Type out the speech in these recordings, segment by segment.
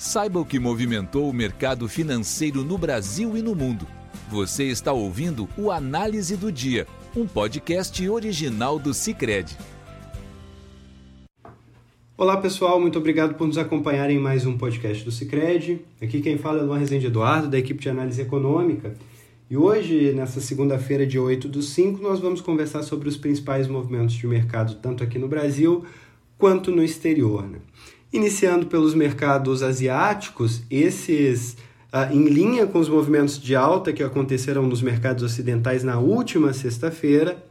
Saiba o que movimentou o mercado financeiro no Brasil e no mundo. Você está ouvindo o Análise do Dia, um podcast original do Cicred. Olá pessoal, muito obrigado por nos acompanhar em mais um podcast do Cicred. Aqui quem fala é Luan Rezende Eduardo, da equipe de análise econômica. E hoje, nessa segunda-feira, dia 8 do 5, nós vamos conversar sobre os principais movimentos de mercado, tanto aqui no Brasil quanto no exterior. Né? Iniciando pelos mercados asiáticos, esses uh, em linha com os movimentos de alta que aconteceram nos mercados ocidentais na última sexta-feira,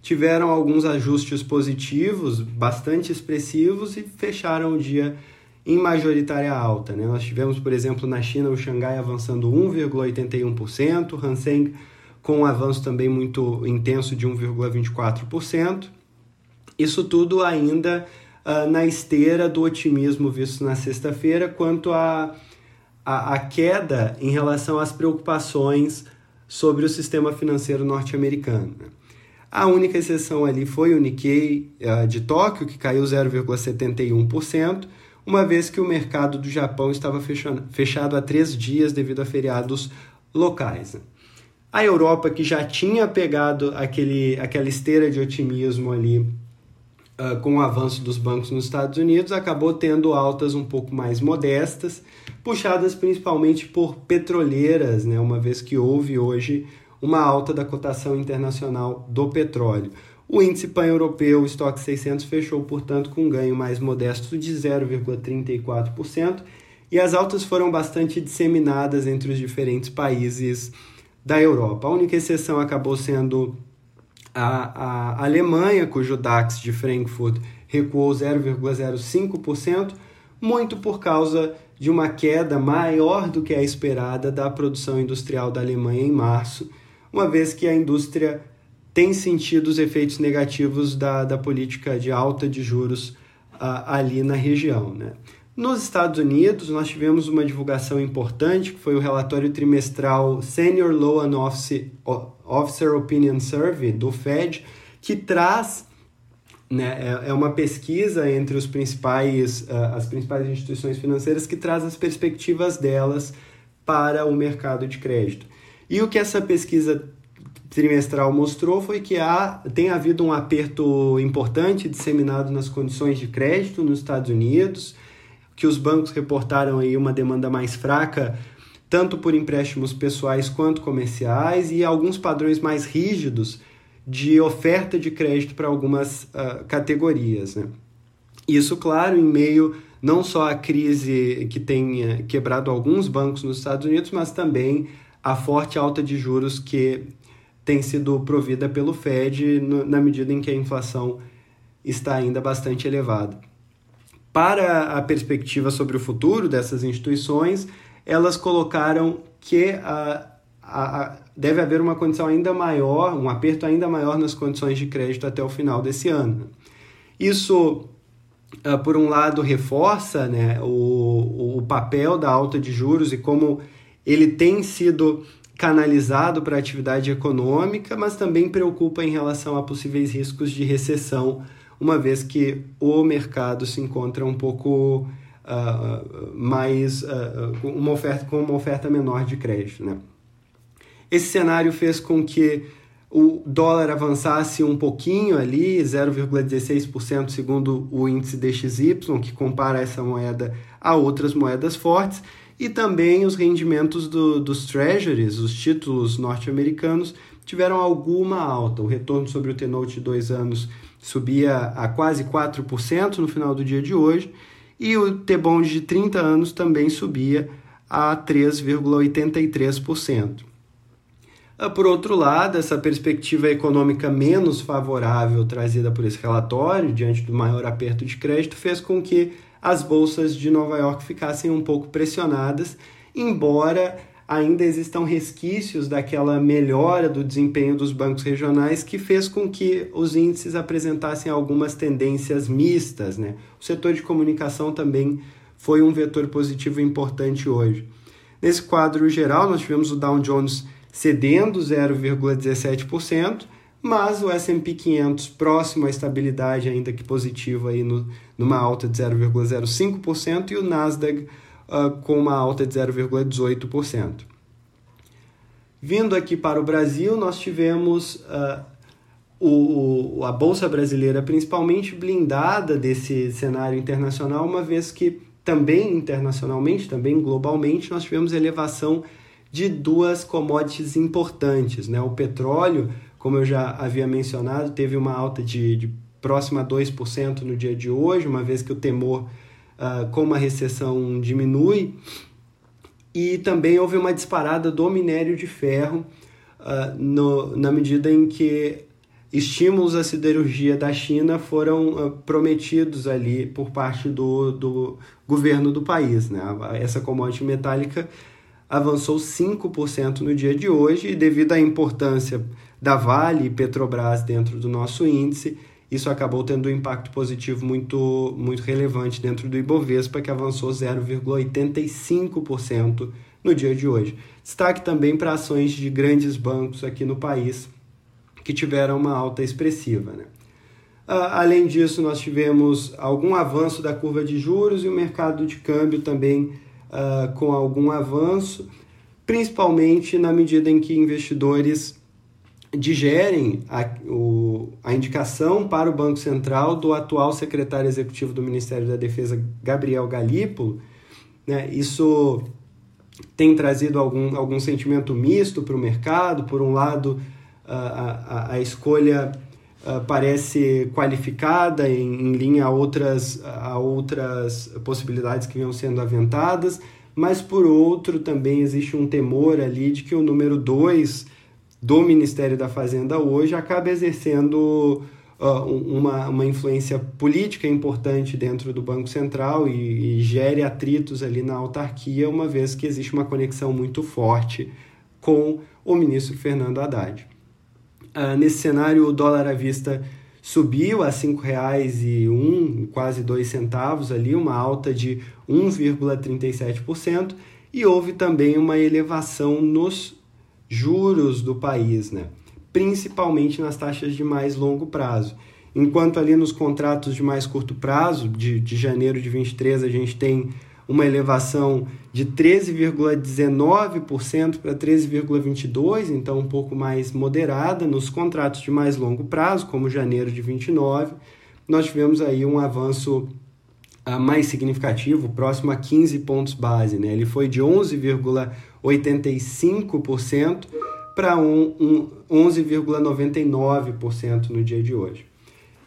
tiveram alguns ajustes positivos, bastante expressivos, e fecharam o dia em majoritária alta. Né? Nós tivemos, por exemplo, na China, o Xangai avançando 1,81%, o Hang com um avanço também muito intenso de 1,24%. Isso tudo ainda uh, na esteira do otimismo visto na sexta-feira quanto à a, a, a, queda em relação às preocupações sobre o sistema financeiro norte-americano. Né? A única exceção ali foi o Nikkei uh, de Tóquio, que caiu 0,71%, uma vez que o mercado do Japão estava fechado, fechado há três dias devido a feriados locais. Né? A Europa, que já tinha pegado aquele, aquela esteira de otimismo ali uh, com o avanço dos bancos nos Estados Unidos, acabou tendo altas um pouco mais modestas, puxadas principalmente por petroleiras, né, uma vez que houve hoje uma alta da cotação internacional do petróleo. O índice pan-europeu, o estoque 600, fechou, portanto, com um ganho mais modesto de 0,34%, e as altas foram bastante disseminadas entre os diferentes países da Europa. A única exceção acabou sendo a, a Alemanha, cujo DAX de Frankfurt recuou 0,05%, muito por causa de uma queda maior do que a esperada da produção industrial da Alemanha em março, uma vez que a indústria tem sentido os efeitos negativos da, da política de alta de juros uh, ali na região. Né? Nos Estados Unidos, nós tivemos uma divulgação importante, que foi o relatório trimestral Senior Loan Office, Officer Opinion Survey, do Fed, que traz né, é, é uma pesquisa entre os principais, uh, as principais instituições financeiras que traz as perspectivas delas para o mercado de crédito. E o que essa pesquisa trimestral mostrou foi que há, tem havido um aperto importante disseminado nas condições de crédito nos Estados Unidos, que os bancos reportaram aí uma demanda mais fraca, tanto por empréstimos pessoais quanto comerciais, e alguns padrões mais rígidos de oferta de crédito para algumas uh, categorias. Né? Isso, claro, em meio não só à crise que tem uh, quebrado alguns bancos nos Estados Unidos, mas também a forte alta de juros que tem sido provida pelo Fed no, na medida em que a inflação está ainda bastante elevada para a perspectiva sobre o futuro dessas instituições, elas colocaram que a, a, a, deve haver uma condição ainda maior, um aperto ainda maior nas condições de crédito até o final desse ano. Isso, uh, por um lado, reforça né, o, o papel da alta de juros e como ele tem sido canalizado para a atividade econômica, mas também preocupa em relação a possíveis riscos de recessão uma vez que o mercado se encontra um pouco uh, mais uh, uma oferta com uma oferta menor de crédito, né? Esse cenário fez com que o dólar avançasse um pouquinho ali, 0,16% segundo o índice DXY, que compara essa moeda a outras moedas fortes, e também os rendimentos do, dos treasuries, os títulos norte-americanos, tiveram alguma alta. O retorno sobre o T-Note de dois anos subia a quase 4% no final do dia de hoje, e o T-Bond de 30 anos também subia a 3,83%. Ah, por outro lado, essa perspectiva econômica menos favorável trazida por esse relatório, diante do maior aperto de crédito, fez com que as bolsas de Nova York ficassem um pouco pressionadas, embora ainda existam resquícios daquela melhora do desempenho dos bancos regionais que fez com que os índices apresentassem algumas tendências mistas. Né? O setor de comunicação também foi um vetor positivo importante hoje. Nesse quadro geral, nós tivemos o Dow Jones cedendo 0,17%, mas o S&P 500 próximo à estabilidade, ainda que positivo, aí no, numa alta de 0,05%, e o Nasdaq uh, com uma alta de 0,18%. Vindo aqui para o Brasil, nós tivemos uh, o, a Bolsa Brasileira principalmente blindada desse cenário internacional, uma vez que também internacionalmente, também globalmente, nós tivemos elevação de duas commodities importantes. Né? O petróleo, como eu já havia mencionado, teve uma alta de, de próxima a 2% no dia de hoje, uma vez que o temor uh, com uma recessão diminui. E também houve uma disparada do minério de ferro uh, no, na medida em que estímulos à siderurgia da China foram uh, prometidos ali por parte do, do governo do país. Né? Essa commodity metálica avançou 5% no dia de hoje e devido à importância da Vale e Petrobras dentro do nosso índice, isso acabou tendo um impacto positivo muito, muito relevante dentro do Ibovespa, que avançou 0,85% no dia de hoje. Destaque também para ações de grandes bancos aqui no país, que tiveram uma alta expressiva. Né? além disso, nós tivemos algum avanço da curva de juros e o mercado de câmbio também uh, com algum avanço, principalmente na medida em que investidores digerem a, o, a indicação para o Banco Central do atual secretário executivo do Ministério da Defesa, Gabriel Galípolo. Né? Isso tem trazido algum, algum sentimento misto para o mercado. Por um lado, a, a, a escolha uh, parece qualificada em, em, linha a outras, a outras possibilidades que vinham sendo aventadas, mas por outro também existe um temor ali de que o número 2 do Ministério da Fazenda hoje acaba exercendo uh, uma, uma influência política importante dentro do Banco Central e, e gere atritos ali na autarquia, uma vez que existe uma conexão muito forte com o ministro Fernando Haddad. Uh, nesse cenário, o dólar à vista subiu a R$ 5,01, quase dois centavos ali, uma alta de 1,37%, e houve também uma elevação nos juros do país, né? principalmente nas taxas de mais longo prazo. Enquanto ali nos contratos de mais curto prazo, de, de janeiro de 23, a gente tem uma elevação de 13,19% para 13,22%, então um pouco mais moderada. Nos contratos de mais longo prazo, como janeiro de 29, nós tivemos aí um avanço uh, mais significativo, próximo a 15 pontos base. Né? Ele foi de 11,85% para um, um 11,99% no dia de hoje.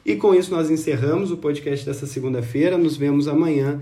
E com isso nós encerramos o podcast dessa segunda-feira. Nos vemos amanhã.